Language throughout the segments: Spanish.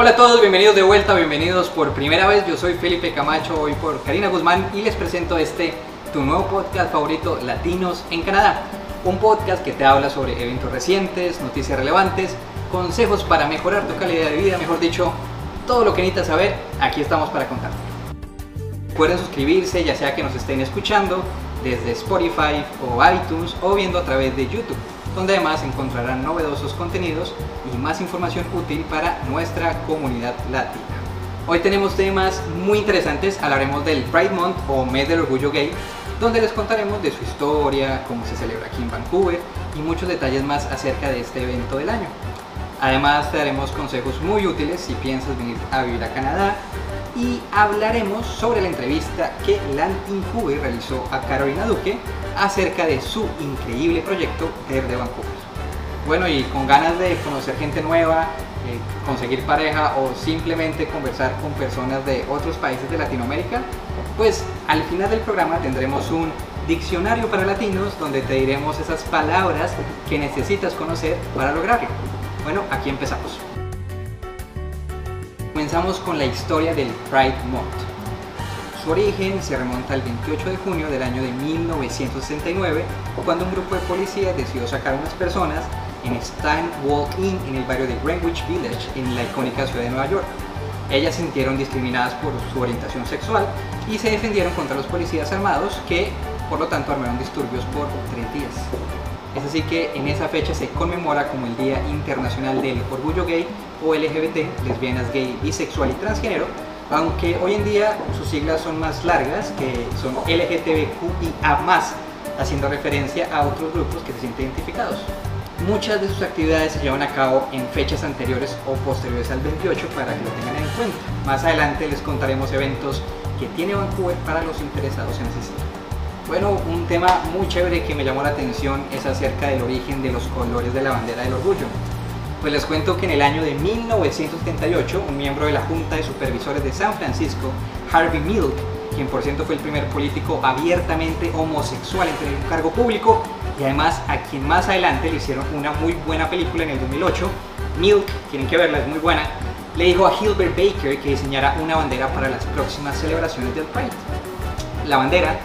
Hola a todos, bienvenidos de vuelta, bienvenidos por primera vez. Yo soy Felipe Camacho, hoy por Karina Guzmán y les presento este, tu nuevo podcast favorito, Latinos en Canadá. Un podcast que te habla sobre eventos recientes, noticias relevantes, consejos para mejorar tu calidad de vida, mejor dicho, todo lo que necesitas saber, aquí estamos para contarte. Pueden suscribirse, ya sea que nos estén escuchando desde Spotify o iTunes o viendo a través de YouTube donde además encontrarán novedosos contenidos y más información útil para nuestra comunidad latina. Hoy tenemos temas muy interesantes, hablaremos del Pride Month o Mes del Orgullo Gay, donde les contaremos de su historia, cómo se celebra aquí en Vancouver y muchos detalles más acerca de este evento del año. Además te daremos consejos muy útiles si piensas venir a vivir a Canadá y hablaremos sobre la entrevista que Land Vancouver realizó a Carolina Duque acerca de su increíble proyecto de Vancouver. Bueno, y con ganas de conocer gente nueva, eh, conseguir pareja o simplemente conversar con personas de otros países de Latinoamérica, pues al final del programa tendremos un diccionario para latinos donde te diremos esas palabras que necesitas conocer para lograrlo. Bueno, aquí empezamos. Comenzamos con la historia del Pride Month. Origen se remonta al 28 de junio del año de 1969, cuando un grupo de policías decidió sacar a unas personas en Stan Walk Inn en el barrio de Greenwich Village en la icónica ciudad de Nueva York. Ellas se sintieron discriminadas por su orientación sexual y se defendieron contra los policías armados que, por lo tanto, armaron disturbios por tres días. Es así que en esa fecha se conmemora como el Día Internacional del Orgullo Gay o LGBT, lesbianas, gay, bisexual y transgénero, aunque hoy en día sus siglas son más largas, que son LGTBQIA+, haciendo referencia a otros grupos que se sienten identificados. Muchas de sus actividades se llevan a cabo en fechas anteriores o posteriores al 28 para que lo tengan en cuenta. Más adelante les contaremos eventos que tiene Vancouver para los interesados en asistir. Bueno, un tema muy chévere que me llamó la atención es acerca del origen de los colores de la bandera del orgullo. Pues les cuento que en el año de 1978, un miembro de la Junta de Supervisores de San Francisco, Harvey Milk, quien por cierto fue el primer político abiertamente homosexual en tener un cargo público y además a quien más adelante le hicieron una muy buena película en el 2008, Milk, tienen que verla, es muy buena, le dijo a Hilbert Baker que diseñara una bandera para las próximas celebraciones del Pride. La bandera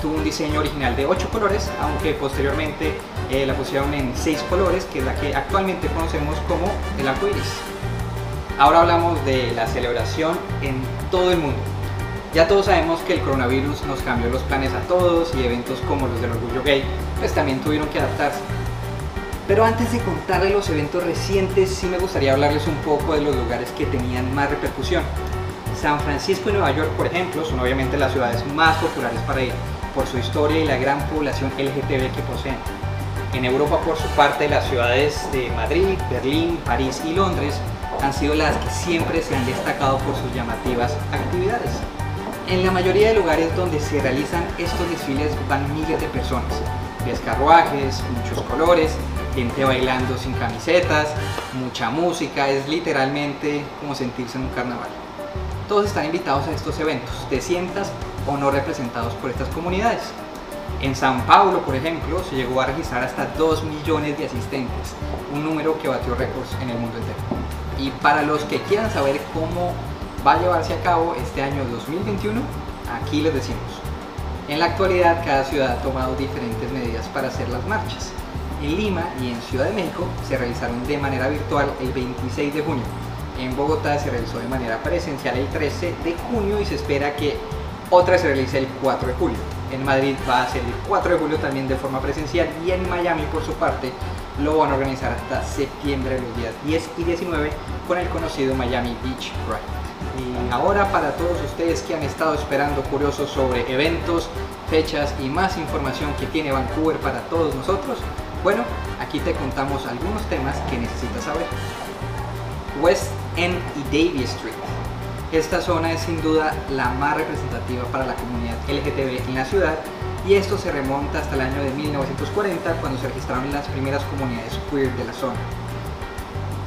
tuvo un diseño original de 8 colores, aunque posteriormente eh, la pusieron en seis colores, que es la que actualmente conocemos como el arco iris. Ahora hablamos de la celebración en todo el mundo. Ya todos sabemos que el coronavirus nos cambió los planes a todos y eventos como los del orgullo gay, pues también tuvieron que adaptarse. Pero antes de contarles los eventos recientes, sí me gustaría hablarles un poco de los lugares que tenían más repercusión. San Francisco y Nueva York, por ejemplo, son obviamente las ciudades más populares para ir, por su historia y la gran población LGTB que poseen. En Europa, por su parte, las ciudades de Madrid, Berlín, París y Londres han sido las que siempre se han destacado por sus llamativas actividades. En la mayoría de lugares donde se realizan estos desfiles van miles de personas, ves carruajes, muchos colores, gente bailando sin camisetas, mucha música, es literalmente como sentirse en un carnaval. Todos están invitados a estos eventos, te sientas o no representados por estas comunidades. En San Paulo, por ejemplo, se llegó a registrar hasta 2 millones de asistentes, un número que batió récords en el mundo entero. Y para los que quieran saber cómo va a llevarse a cabo este año 2021, aquí les decimos. En la actualidad, cada ciudad ha tomado diferentes medidas para hacer las marchas. En Lima y en Ciudad de México se realizaron de manera virtual el 26 de junio. En Bogotá se realizó de manera presencial el 13 de junio y se espera que otra se realice el 4 de julio en Madrid va a ser el 4 de julio también de forma presencial y en Miami por su parte lo van a organizar hasta septiembre los días 10 y 19 con el conocido Miami Beach Pride. Y ahora para todos ustedes que han estado esperando curiosos sobre eventos, fechas y más información que tiene Vancouver para todos nosotros, bueno, aquí te contamos algunos temas que necesitas saber. West End y Davie Street esta zona es sin duda la más representativa para la comunidad LGTB en la ciudad y esto se remonta hasta el año de 1940 cuando se registraron las primeras comunidades queer de la zona.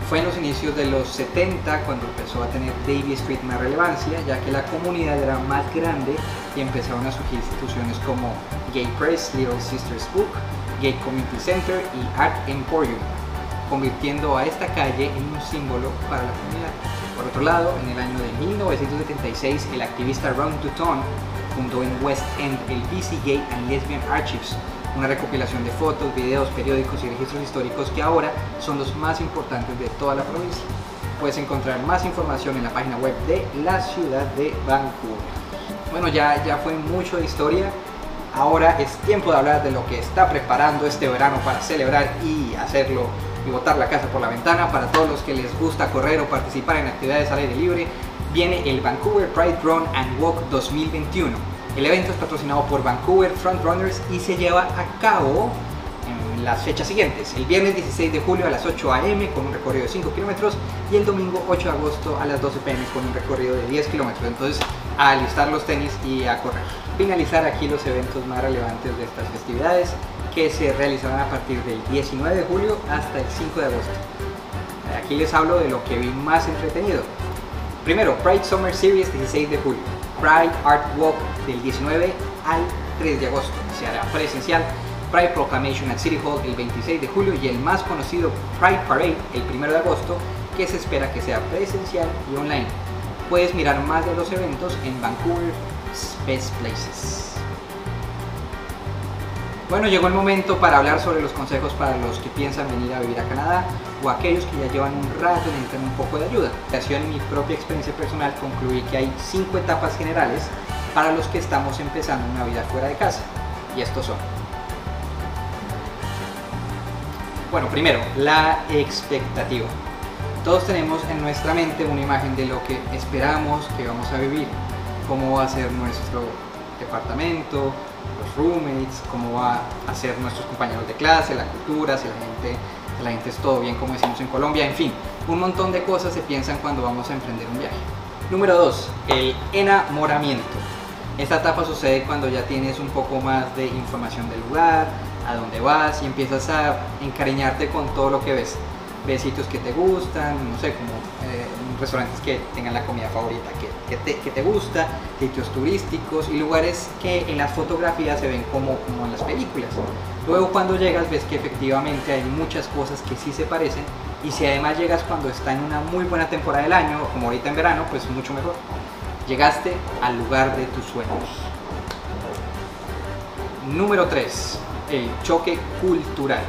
Fue en los inicios de los 70 cuando empezó a tener Davie Street más relevancia, ya que la comunidad era más grande y empezaron a surgir instituciones como Gay Press, Little Sisters Book, Gay Community Center y Art Emporium, convirtiendo a esta calle en un símbolo para la comunidad. Por otro lado, en el año de 1976, el activista Ron Tutton fundó en West End el BC Gay and Lesbian Archives, una recopilación de fotos, videos, periódicos y registros históricos que ahora son los más importantes de toda la provincia. Puedes encontrar más información en la página web de la ciudad de Vancouver. Bueno, ya, ya fue mucho de historia. Ahora es tiempo de hablar de lo que está preparando este verano para celebrar y hacerlo y botar la casa por la ventana. Para todos los que les gusta correr o participar en actividades al aire libre, viene el Vancouver Pride Run and Walk 2021. El evento es patrocinado por Vancouver Frontrunners y se lleva a cabo en las fechas siguientes. El viernes 16 de julio a las 8 am con un recorrido de 5 kilómetros y el domingo 8 de agosto a las 12 pm con un recorrido de 10 kilómetros. Entonces, a alistar los tenis y a correr. Finalizar aquí los eventos más relevantes de estas festividades que se realizarán a partir del 19 de julio hasta el 5 de agosto. Aquí les hablo de lo que vi más entretenido. Primero, Pride Summer Series 16 de julio, Pride Art Walk del 19 al 3 de agosto, se hará presencial, Pride Proclamation at City Hall el 26 de julio y el más conocido Pride Parade el 1 de agosto, que se espera que sea presencial y online. Puedes mirar más de los eventos en Vancouver Best Places. Bueno, llegó el momento para hablar sobre los consejos para los que piensan venir a vivir a Canadá o aquellos que ya llevan un rato y necesitan un poco de ayuda. En mi propia experiencia personal concluí que hay cinco etapas generales para los que estamos empezando una vida fuera de casa. Y estos son. Bueno, primero, la expectativa. Todos tenemos en nuestra mente una imagen de lo que esperamos que vamos a vivir, cómo va a ser nuestro departamento, los roommates, cómo va a ser nuestros compañeros de clase, la cultura, si la gente, la gente es todo bien como decimos en Colombia, en fin, un montón de cosas se piensan cuando vamos a emprender un viaje. Número 2, el enamoramiento. Esta etapa sucede cuando ya tienes un poco más de información del lugar, a dónde vas y empiezas a encariñarte con todo lo que ves. Ves sitios que te gustan, no sé, como eh, restaurantes que tengan la comida favorita que, que, te, gusta, sitios turísticos y lugares que en las fotografías se ven como, como en las películas. Luego cuando llegas ves que efectivamente hay muchas cosas que sí se parecen y si además llegas cuando está en una muy buena temporada del año, como ahorita en verano, pues mucho mejor. Llegaste al lugar de tus sueños. Número 3. El choque cultural.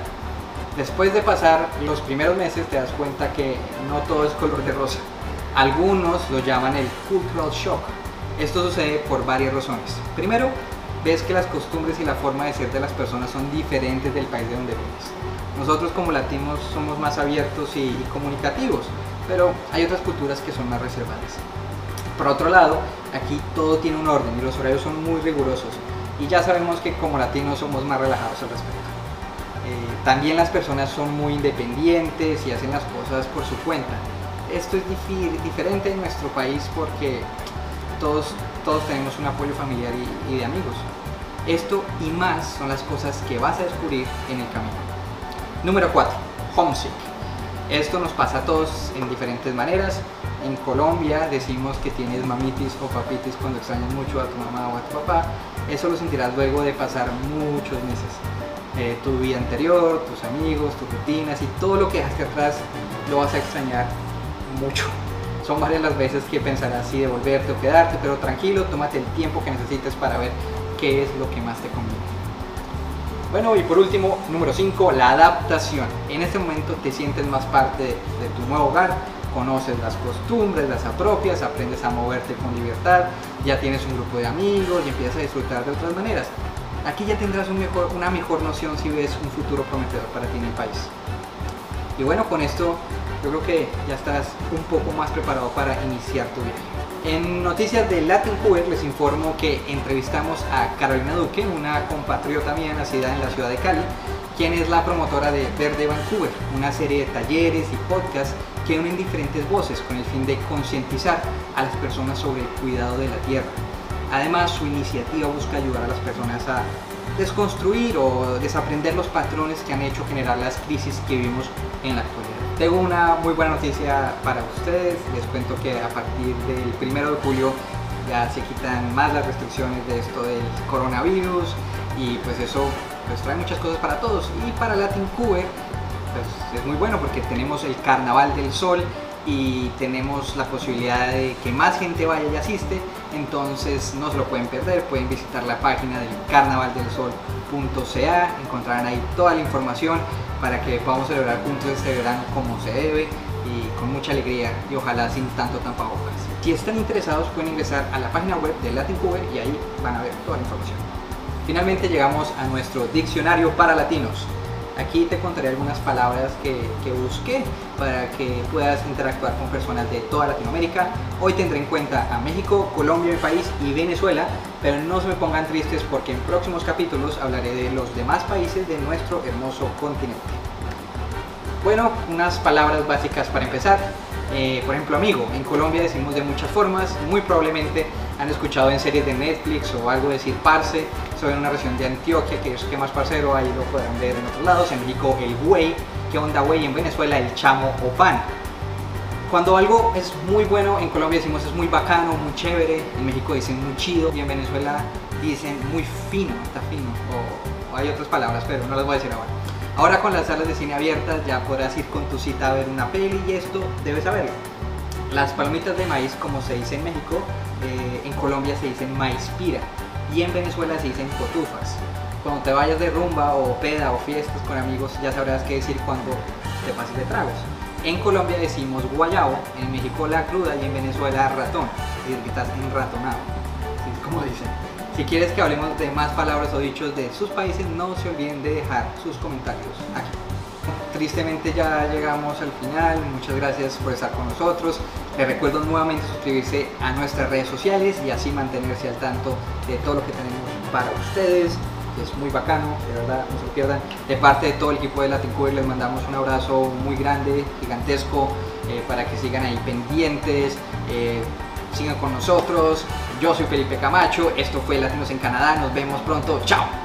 Después de pasar los primeros meses te das cuenta que no todo es color de rosa. Algunos lo llaman el cultural shock. Esto sucede por varias razones. Primero, ves que las costumbres y la forma de ser de las personas son diferentes del país de donde vienes. Nosotros como latinos somos más abiertos y, comunicativos, pero hay otras culturas que son más reservadas. Por otro lado, aquí todo tiene un orden y los horarios son muy rigurosos y ya sabemos que como latinos somos más relajados al respecto. Eh, también las personas son muy independientes y hacen las cosas por su cuenta esto es diferente en nuestro país porque todos, todos tenemos un apoyo familiar y, de amigos. Esto y más son las cosas que vas a descubrir en el camino. Número 4. Homesick. Esto nos pasa a todos en diferentes maneras. En Colombia decimos que tienes mamitis o papitis cuando extrañas mucho a tu mamá o a tu papá. Eso lo sentirás luego de pasar muchos meses. Eh, tu vida anterior, tus amigos, tus rutinas y todo lo que dejaste atrás lo vas a extrañar mucho. Son varias las veces que pensarás si devolverte o quedarte, pero tranquilo, tómate el tiempo que necesites para ver qué es lo que más te conviene. Bueno, y por último, número 5, la adaptación. En este momento te sientes más parte de, tu nuevo hogar, conoces las costumbres, las apropias, aprendes a moverte con libertad, ya tienes un grupo de amigos y empiezas a disfrutar de otras maneras. Aquí ya tendrás una mejor noción si ves un futuro prometedor para ti en el país. Y bueno, con esto yo creo que ya estás un poco más preparado para iniciar tu viaje. En noticias de Latin Cover les informo que entrevistamos a Carolina Duque, una compatriota mía nacida en la ciudad de Cali, quien es la promotora de Verde Vancouver, una serie de talleres y podcasts que unen diferentes voces con el fin de concientizar a las personas sobre el cuidado de la tierra. Además, su iniciativa busca ayudar a las personas a desconstruir o desaprender los patrones que han hecho generar las crisis que vivimos en la actualidad. Tengo una muy buena noticia para ustedes. Les cuento que a partir del 1 de julio ya se quitan más las restricciones de esto del coronavirus y pues eso pues trae muchas cosas para todos. Y para Latin Cube pues es muy bueno porque tenemos el Carnaval del Sol y tenemos la posibilidad de que más gente vaya y asiste, entonces no se lo pueden perder, pueden visitar la página del carnavaldelsol.ca, encontrarán ahí toda la información para que podamos celebrar juntos este verano como se debe y con mucha alegría y ojalá sin tanto tampabocas. Si están interesados pueden ingresar a la página web de Latincuber y ahí van a ver toda la información. Finalmente llegamos a nuestro diccionario para latinos. Aquí te contaré algunas palabras que, busqué para que puedas interactuar con personas de toda Latinoamérica. Hoy tendré en cuenta a México, Colombia, mi país y Venezuela, pero no se me pongan tristes porque en próximos capítulos hablaré de los demás países de nuestro hermoso continente. Bueno, unas palabras básicas para empezar. Eh, por ejemplo, amigo, en Colombia decimos de muchas formas, muy probablemente han escuchado en series de Netflix o algo decir parce, soy en una región de Antioquia, que es que más parcero, ahí lo podrán ver en otros lados, en México el güey, qué onda güey, en Venezuela el chamo o pan. Cuando algo es muy bueno, en Colombia decimos es muy bacano, muy chévere, en México dicen muy chido y en Venezuela dicen muy fino, está fino, o, o hay otras palabras, pero no las voy a decir ahora. Ahora con las salas de cine abiertas ya podrás ir con tu cita a ver una peli y esto debes saberlo. Las palomitas de maíz, como se dice en México, eh, en Colombia se dicen maíz pira y en Venezuela se dicen cotufas. Cuando te vayas de rumba o peda o fiestas con amigos ya sabrás qué decir cuando te pases de tragos. En Colombia decimos guayabo, en México la cruda y en Venezuela ratón, es decir, que estás enratonado, así es como dicen. Si quieres que hablemos de más palabras o dichos de sus países, no se olviden de dejar sus comentarios aquí. Tristemente ya llegamos al final, muchas gracias por estar con nosotros. Les recuerdo nuevamente suscribirse a nuestras redes sociales y así mantenerse al tanto de todo lo que tenemos para ustedes es muy bacano, de verdad, no se pierdan. De parte de todo el equipo de Latin les mandamos un abrazo muy grande, gigantesco, eh, para que sigan ahí pendientes, eh, sigan con nosotros. Yo soy Felipe Camacho, esto fue Latinos en Canadá, nos vemos pronto, chao.